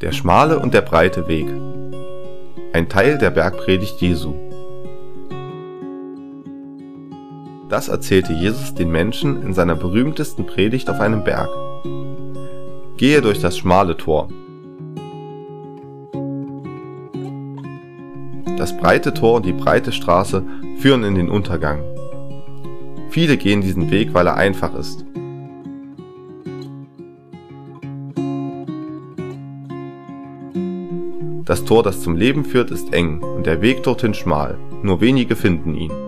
Der schmale und der breite Weg. Ein Teil der Bergpredigt Jesu. Das erzählte Jesus den Menschen in seiner berühmtesten Predigt auf einem Berg. Gehe durch das schmale Tor. Das breite Tor und die breite Straße führen in den Untergang. Viele gehen diesen Weg, weil er einfach ist. Das Tor, das zum Leben führt, ist eng und der Weg dorthin schmal, nur wenige finden ihn.